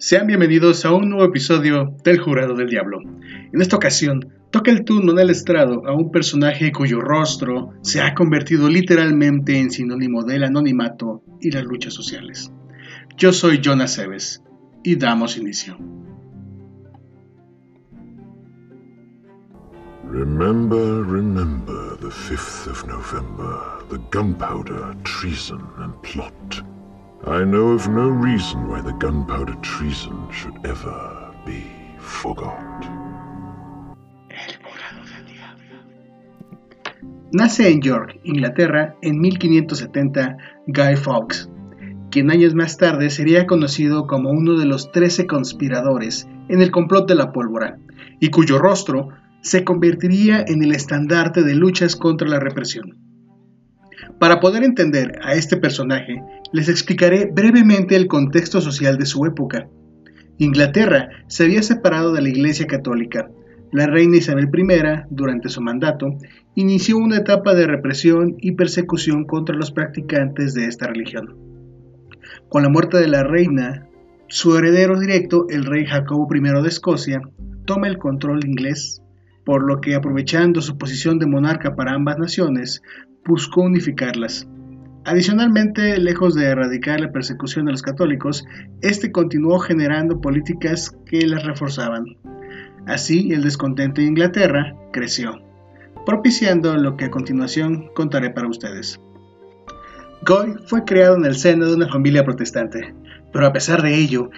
Sean bienvenidos a un nuevo episodio del Jurado del Diablo. En esta ocasión, toca el turno en el estrado a un personaje cuyo rostro se ha convertido literalmente en sinónimo del anonimato y las luchas sociales. Yo soy Jonas Seves y damos inicio. Remember, remember the 5th of November, the gunpowder, treason, and plot. I know of no reason why the gunpowder treason should ever be forgot. Nace en York, Inglaterra, en 1570 Guy Fawkes, quien años más tarde sería conocido como uno de los 13 conspiradores en el complot de la pólvora, y cuyo rostro se convertiría en el estandarte de luchas contra la represión. Para poder entender a este personaje, les explicaré brevemente el contexto social de su época. Inglaterra se había separado de la Iglesia Católica. La reina Isabel I, durante su mandato, inició una etapa de represión y persecución contra los practicantes de esta religión. Con la muerte de la reina, su heredero directo, el rey Jacobo I de Escocia, toma el control inglés, por lo que aprovechando su posición de monarca para ambas naciones, buscó unificarlas. Adicionalmente, lejos de erradicar la persecución de los católicos, este continuó generando políticas que las reforzaban. Así, el descontento de Inglaterra creció, propiciando lo que a continuación contaré para ustedes. Goy fue creado en el seno de una familia protestante, pero a pesar de ello,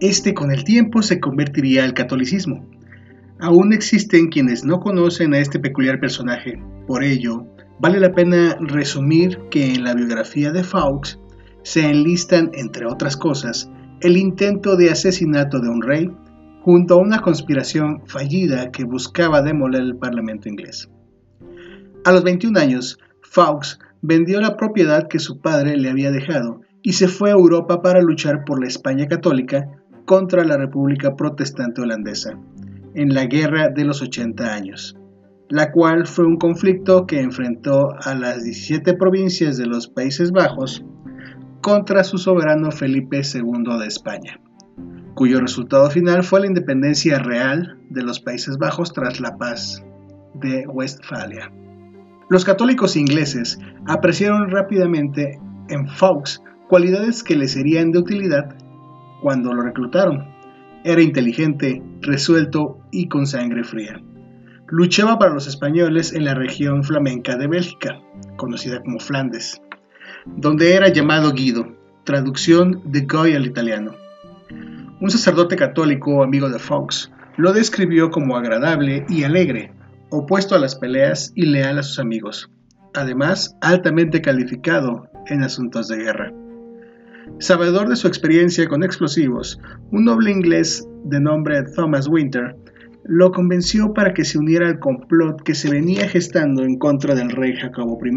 este con el tiempo se convertiría al catolicismo. Aún existen quienes no conocen a este peculiar personaje, por ello, Vale la pena resumir que en la biografía de Fawkes se enlistan, entre otras cosas, el intento de asesinato de un rey junto a una conspiración fallida que buscaba demoler el Parlamento inglés. A los 21 años, Fawkes vendió la propiedad que su padre le había dejado y se fue a Europa para luchar por la España católica contra la República Protestante Holandesa en la Guerra de los 80 años la cual fue un conflicto que enfrentó a las 17 provincias de los Países Bajos contra su soberano Felipe II de España, cuyo resultado final fue la independencia real de los Países Bajos tras la paz de Westfalia. Los católicos ingleses apreciaron rápidamente en Fawkes cualidades que le serían de utilidad cuando lo reclutaron. Era inteligente, resuelto y con sangre fría. Luchaba para los españoles en la región flamenca de Bélgica, conocida como Flandes, donde era llamado Guido, traducción de Goy al italiano. Un sacerdote católico amigo de Fox lo describió como agradable y alegre, opuesto a las peleas y leal a sus amigos, además altamente calificado en asuntos de guerra. Sabedor de su experiencia con explosivos, un noble inglés de nombre Thomas Winter lo convenció para que se uniera al complot que se venía gestando en contra del rey Jacobo I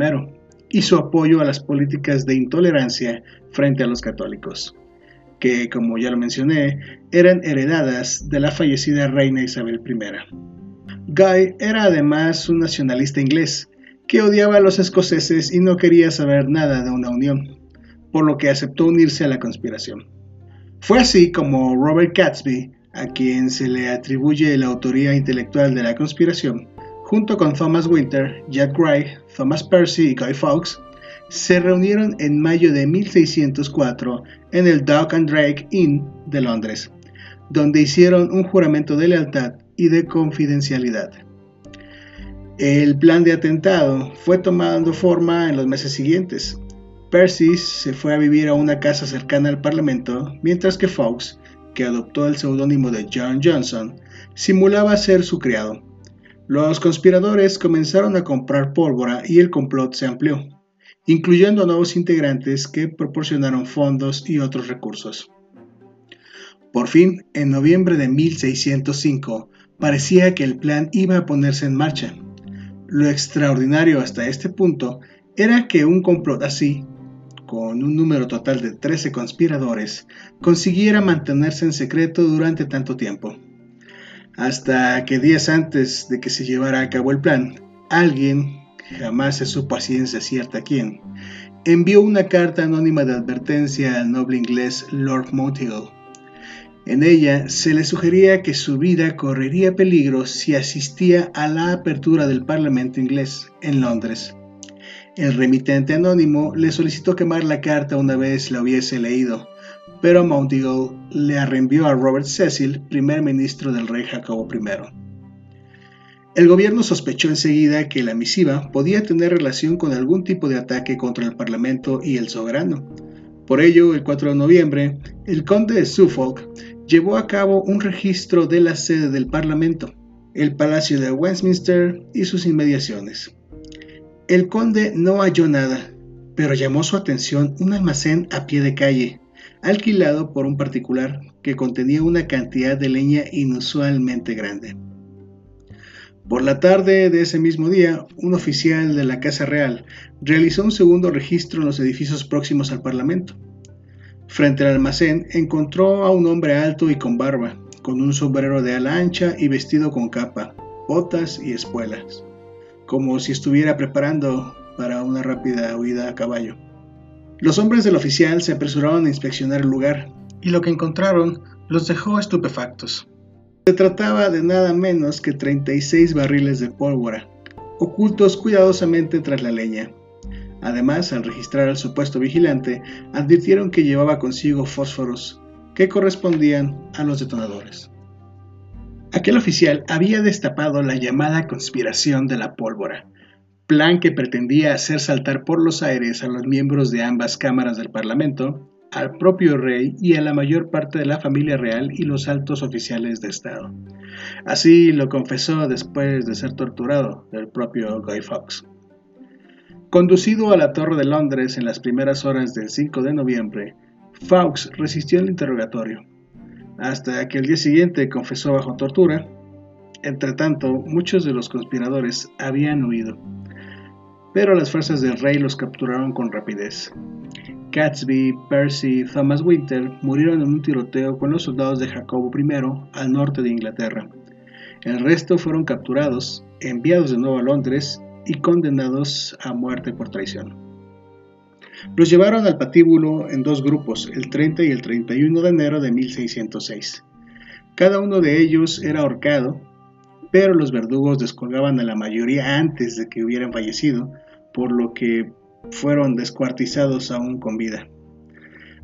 y su apoyo a las políticas de intolerancia frente a los católicos, que, como ya lo mencioné, eran heredadas de la fallecida reina Isabel I. Guy era además un nacionalista inglés, que odiaba a los escoceses y no quería saber nada de una unión, por lo que aceptó unirse a la conspiración. Fue así como Robert Gatsby a quien se le atribuye la autoría intelectual de la conspiración, junto con Thomas Winter, Jack Gray, Thomas Percy y Guy Fawkes, se reunieron en mayo de 1604 en el Dock and Drake Inn de Londres, donde hicieron un juramento de lealtad y de confidencialidad. El plan de atentado fue tomando forma en los meses siguientes. Percy se fue a vivir a una casa cercana al Parlamento, mientras que Fawkes que adoptó el seudónimo de John Johnson, simulaba ser su criado. Los conspiradores comenzaron a comprar pólvora y el complot se amplió, incluyendo nuevos integrantes que proporcionaron fondos y otros recursos. Por fin, en noviembre de 1605, parecía que el plan iba a ponerse en marcha. Lo extraordinario hasta este punto era que un complot así con un número total de 13 conspiradores, consiguiera mantenerse en secreto durante tanto tiempo. Hasta que días antes de que se llevara a cabo el plan, alguien, jamás se supo a ciencia cierta quién, envió una carta anónima de advertencia al noble inglés Lord Monteagle. En ella se le sugería que su vida correría peligro si asistía a la apertura del Parlamento inglés en Londres. El remitente anónimo le solicitó quemar la carta una vez la hubiese leído, pero Monteagle le arrenvió a Robert Cecil, primer ministro del rey Jacobo I. El gobierno sospechó enseguida que la misiva podía tener relación con algún tipo de ataque contra el Parlamento y el soberano. Por ello, el 4 de noviembre, el conde de Suffolk llevó a cabo un registro de la sede del Parlamento, el Palacio de Westminster y sus inmediaciones. El conde no halló nada, pero llamó su atención un almacén a pie de calle, alquilado por un particular que contenía una cantidad de leña inusualmente grande. Por la tarde de ese mismo día, un oficial de la Casa Real realizó un segundo registro en los edificios próximos al Parlamento. Frente al almacén encontró a un hombre alto y con barba, con un sombrero de ala ancha y vestido con capa, botas y espuelas, como si estuviera preparando para una rápida huida a caballo. Los hombres del oficial se apresuraron a inspeccionar el lugar, y lo que encontraron los dejó estupefactos. Se trataba de nada menos que 36 barriles de pólvora, ocultos cuidadosamente tras la leña. Además, al registrar al supuesto vigilante, advirtieron que llevaba consigo fósforos, que correspondían a los detonadores. Aquel oficial había destapado la llamada conspiración de la pólvora, plan que pretendía hacer saltar por los aires a los miembros de ambas cámaras del Parlamento, al propio rey y a la mayor parte de la familia real y los altos oficiales de Estado. Así lo confesó después de ser torturado el propio Guy Fawkes. Conducido a la Torre de Londres en las primeras horas del 5 de noviembre, Fawkes resistió el interrogatorio, hasta que el día siguiente confesó bajo tortura. Entretanto, muchos de los conspiradores habían huido pero las fuerzas del rey los capturaron con rapidez. Gatsby, Percy y Thomas Winter murieron en un tiroteo con los soldados de Jacobo I al norte de Inglaterra. El resto fueron capturados, enviados de nuevo a Londres y condenados a muerte por traición. Los llevaron al patíbulo en dos grupos, el 30 y el 31 de enero de 1606. Cada uno de ellos era ahorcado pero los verdugos descolgaban a la mayoría antes de que hubieran fallecido, por lo que fueron descuartizados aún con vida.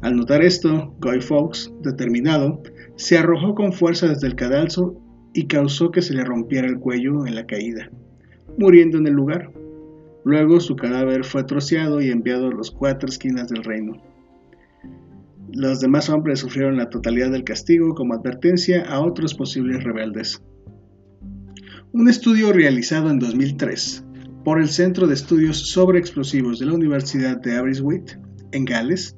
Al notar esto, Guy Fawkes, determinado, se arrojó con fuerza desde el cadalso y causó que se le rompiera el cuello en la caída, muriendo en el lugar. Luego su cadáver fue troceado y enviado a las cuatro esquinas del reino. Los demás hombres sufrieron la totalidad del castigo como advertencia a otros posibles rebeldes. Un estudio realizado en 2003 por el Centro de Estudios sobre Explosivos de la Universidad de Aberystwyth, en Gales,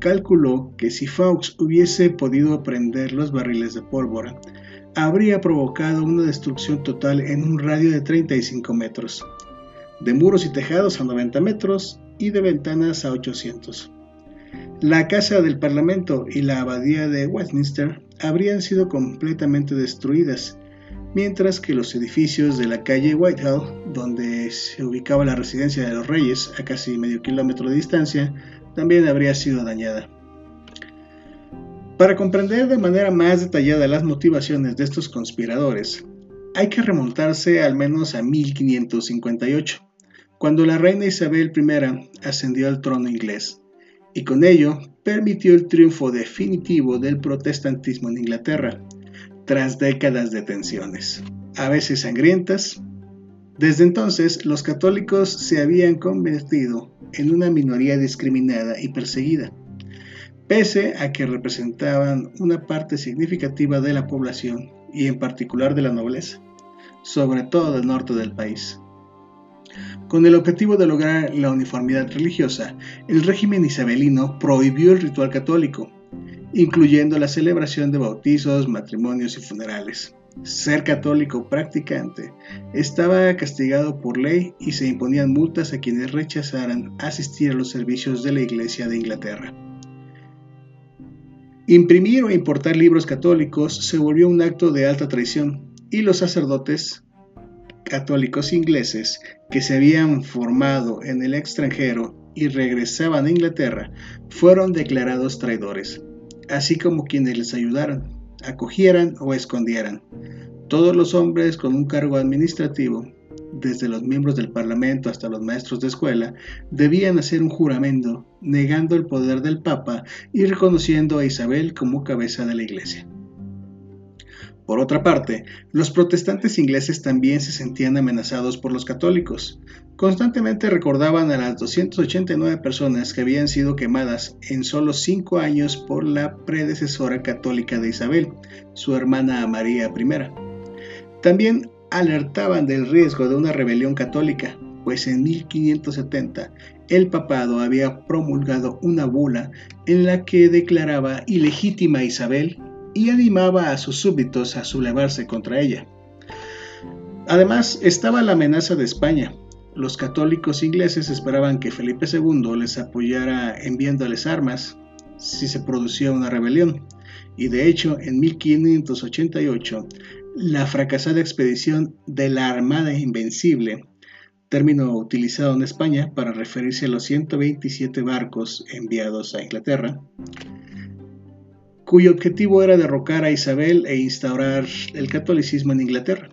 calculó que si Fawkes hubiese podido prender los barriles de pólvora, habría provocado una destrucción total en un radio de 35 metros, de muros y tejados a 90 metros y de ventanas a 800. La Casa del Parlamento y la Abadía de Westminster habrían sido completamente destruidas mientras que los edificios de la calle Whitehall, donde se ubicaba la residencia de los reyes a casi medio kilómetro de distancia, también habría sido dañada. Para comprender de manera más detallada las motivaciones de estos conspiradores, hay que remontarse al menos a 1558, cuando la reina Isabel I ascendió al trono inglés, y con ello permitió el triunfo definitivo del protestantismo en Inglaterra, tras décadas de tensiones, a veces sangrientas. Desde entonces, los católicos se habían convertido en una minoría discriminada y perseguida, pese a que representaban una parte significativa de la población y en particular de la nobleza, sobre todo del norte del país. Con el objetivo de lograr la uniformidad religiosa, el régimen isabelino prohibió el ritual católico, incluyendo la celebración de bautizos, matrimonios y funerales. Ser católico practicante estaba castigado por ley y se imponían multas a quienes rechazaran asistir a los servicios de la Iglesia de Inglaterra. Imprimir o importar libros católicos se volvió un acto de alta traición y los sacerdotes católicos ingleses que se habían formado en el extranjero y regresaban a Inglaterra fueron declarados traidores. así como quienes les ayudaran, acogieran o escondieran. Todos los hombres con un cargo administrativo, desde los miembros del Parlamento hasta los maestros de escuela, debían hacer un juramento negando el poder del Papa y reconociendo a Isabel como cabeza de la Iglesia. Por otra parte, los protestantes ingleses también se sentían amenazados por los católicos. Constantemente recordaban a las 289 personas que habían sido quemadas en solo cinco años por la predecesora católica de Isabel, su hermana María I. También alertaban del riesgo de una rebelión católica, pues en 1570 el papado había promulgado una bula en la que declaraba ilegítima a Isabel y animaba a sus súbditos a sublevarse contra ella. Además, estaba la amenaza de España. Los católicos ingleses esperaban que Felipe II les apoyara enviándoles armas si se producía una rebelión. Y de hecho, en 1588, la fracasada expedición de la Armada Invencible, término utilizado en España para referirse a los 127 barcos enviados a Inglaterra, cuyo objetivo era derrocar a Isabel e instaurar el catolicismo en Inglaterra.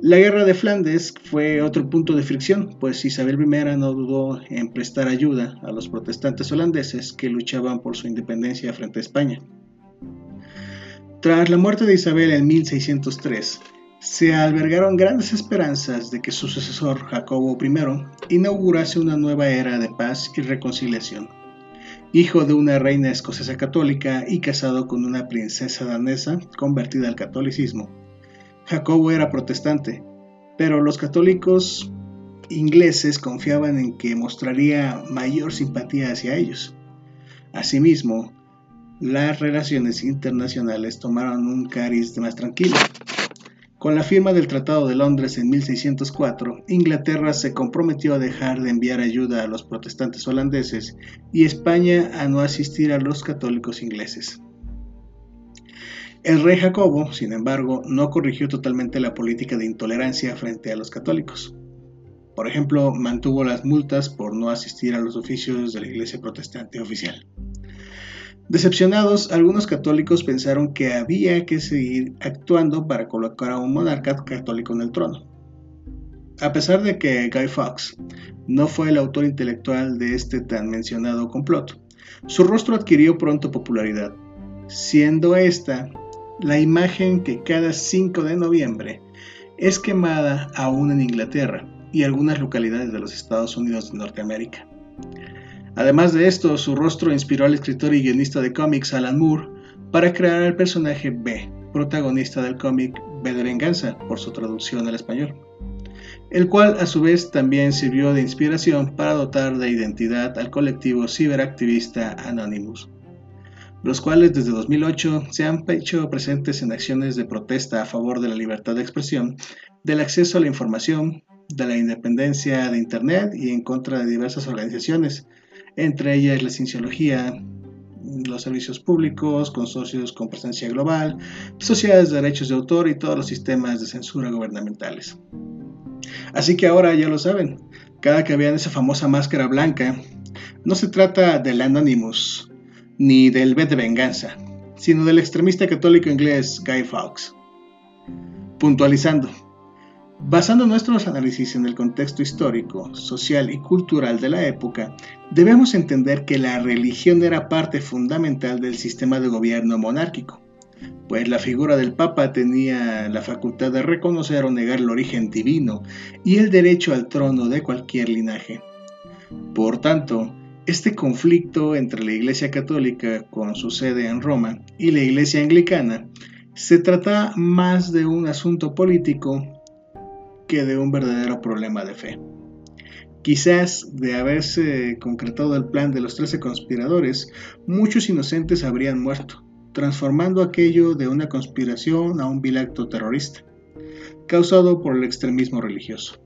La guerra de Flandes fue otro punto de fricción, pues Isabel I no dudó en prestar ayuda a los protestantes holandeses que luchaban por su independencia frente a España. Tras la muerte de Isabel en 1603, se albergaron grandes esperanzas de que su sucesor, Jacobo I, inaugurase una nueva era de paz y reconciliación hijo de una reina escocesa católica y casado con una princesa danesa convertida al catolicismo. Jacobo era protestante, pero los católicos ingleses confiaban en que mostraría mayor simpatía hacia ellos. Asimismo, las relaciones internacionales tomaron un cariz más tranquilo. Con la firma del Tratado de Londres en 1604, Inglaterra se comprometió a dejar de enviar ayuda a los protestantes holandeses y España a no asistir a los católicos ingleses. El rey Jacobo, sin embargo, no corrigió totalmente la política de intolerancia frente a los católicos. Por ejemplo, mantuvo las multas por no asistir a los oficios de la Iglesia protestante oficial. Decepcionados, algunos católicos pensaron que había que seguir actuando para colocar a un monarca católico en el trono. A pesar de que Guy Fawkes no fue el autor intelectual de este tan mencionado complot, su rostro adquirió pronto popularidad, siendo esta la imagen que cada 5 de noviembre es quemada aún en Inglaterra y algunas localidades de los Estados Unidos de Norteamérica. Además de esto, su rostro inspiró al escritor y guionista de cómics Alan Moore para crear el personaje B, protagonista del cómic B de Venganza, por su traducción al español, el cual a su vez también sirvió de inspiración para dotar de identidad al colectivo ciberactivista Anonymous, los cuales desde 2008 se han hecho presentes en acciones de protesta a favor de la libertad de expresión, del acceso a la información, de la independencia de Internet y en contra de diversas organizaciones, entre ellas la cienciología, los servicios públicos, consorcios con presencia global, sociedades de derechos de autor y todos los sistemas de censura gubernamentales. Así que ahora ya lo saben, cada que vean esa famosa máscara blanca, no se trata del Anonymous ni del B de venganza, sino del extremista católico inglés Guy Fawkes. Puntualizando, Basando nuestros análisis en el contexto histórico, social y cultural de la época, debemos entender que la religión era parte fundamental del sistema de gobierno monárquico, pues la figura del Papa tenía la facultad de reconocer o negar el origen divino y el derecho al trono de cualquier linaje. Por tanto, este conflicto entre la Iglesia Católica, con su sede en Roma, y la Iglesia Anglicana, se trata más de un asunto político que de un verdadero problema de fe. Quizás de haberse concretado el plan de los trece conspiradores, muchos inocentes habrían muerto, transformando aquello de una conspiración a un vil acto terrorista, causado por el extremismo religioso.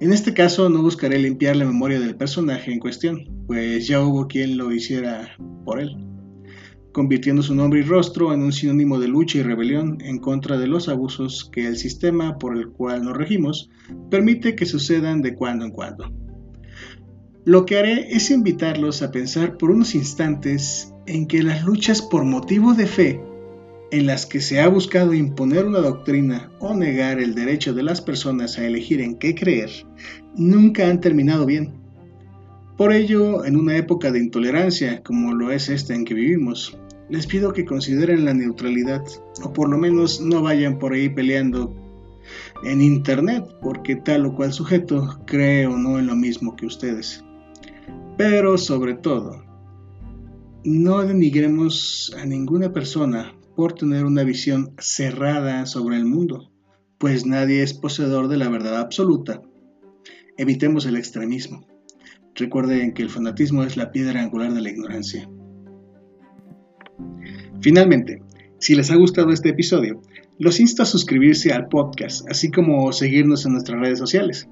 En este caso no buscaré limpiar la memoria del personaje en cuestión, pues ya hubo quien lo hiciera por él convirtiendo su nombre y rostro en un sinónimo de lucha y rebelión en contra de los abusos que el sistema por el cual nos regimos permite que sucedan de cuando en cuando. Lo que haré es invitarlos a pensar por unos instantes en que las luchas por motivo de fe, en las que se ha buscado imponer una doctrina o negar el derecho de las personas a elegir en qué creer, nunca han terminado bien. Por ello, en una época de intolerancia como lo es esta en que vivimos, les pido que consideren la neutralidad, o por lo menos no vayan por ahí peleando en Internet, porque tal o cual sujeto cree o no en lo mismo que ustedes. Pero sobre todo, no denigremos a ninguna persona por tener una visión cerrada sobre el mundo, pues nadie es poseedor de la verdad absoluta. Evitemos el extremismo. Recuerden que el fanatismo es la piedra angular de la ignorancia. Finalmente, si les ha gustado este episodio, los insto a suscribirse al podcast, así como seguirnos en nuestras redes sociales.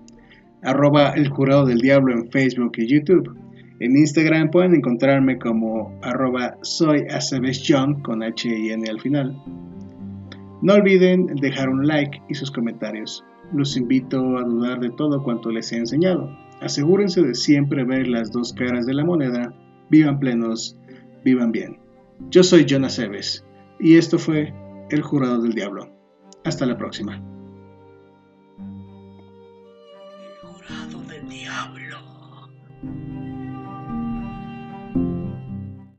Arroba el jurado del diablo en Facebook y YouTube. En Instagram pueden encontrarme como arroba soy con H y N al final. No olviden dejar un like y sus comentarios. Los invito a dudar de todo cuanto les he enseñado. Asegúrense de siempre ver las dos caras de la moneda. Vivan plenos, vivan bien. Yo soy Jonas Eves y esto fue El Jurado del Diablo. Hasta la próxima. El Jurado del Diablo.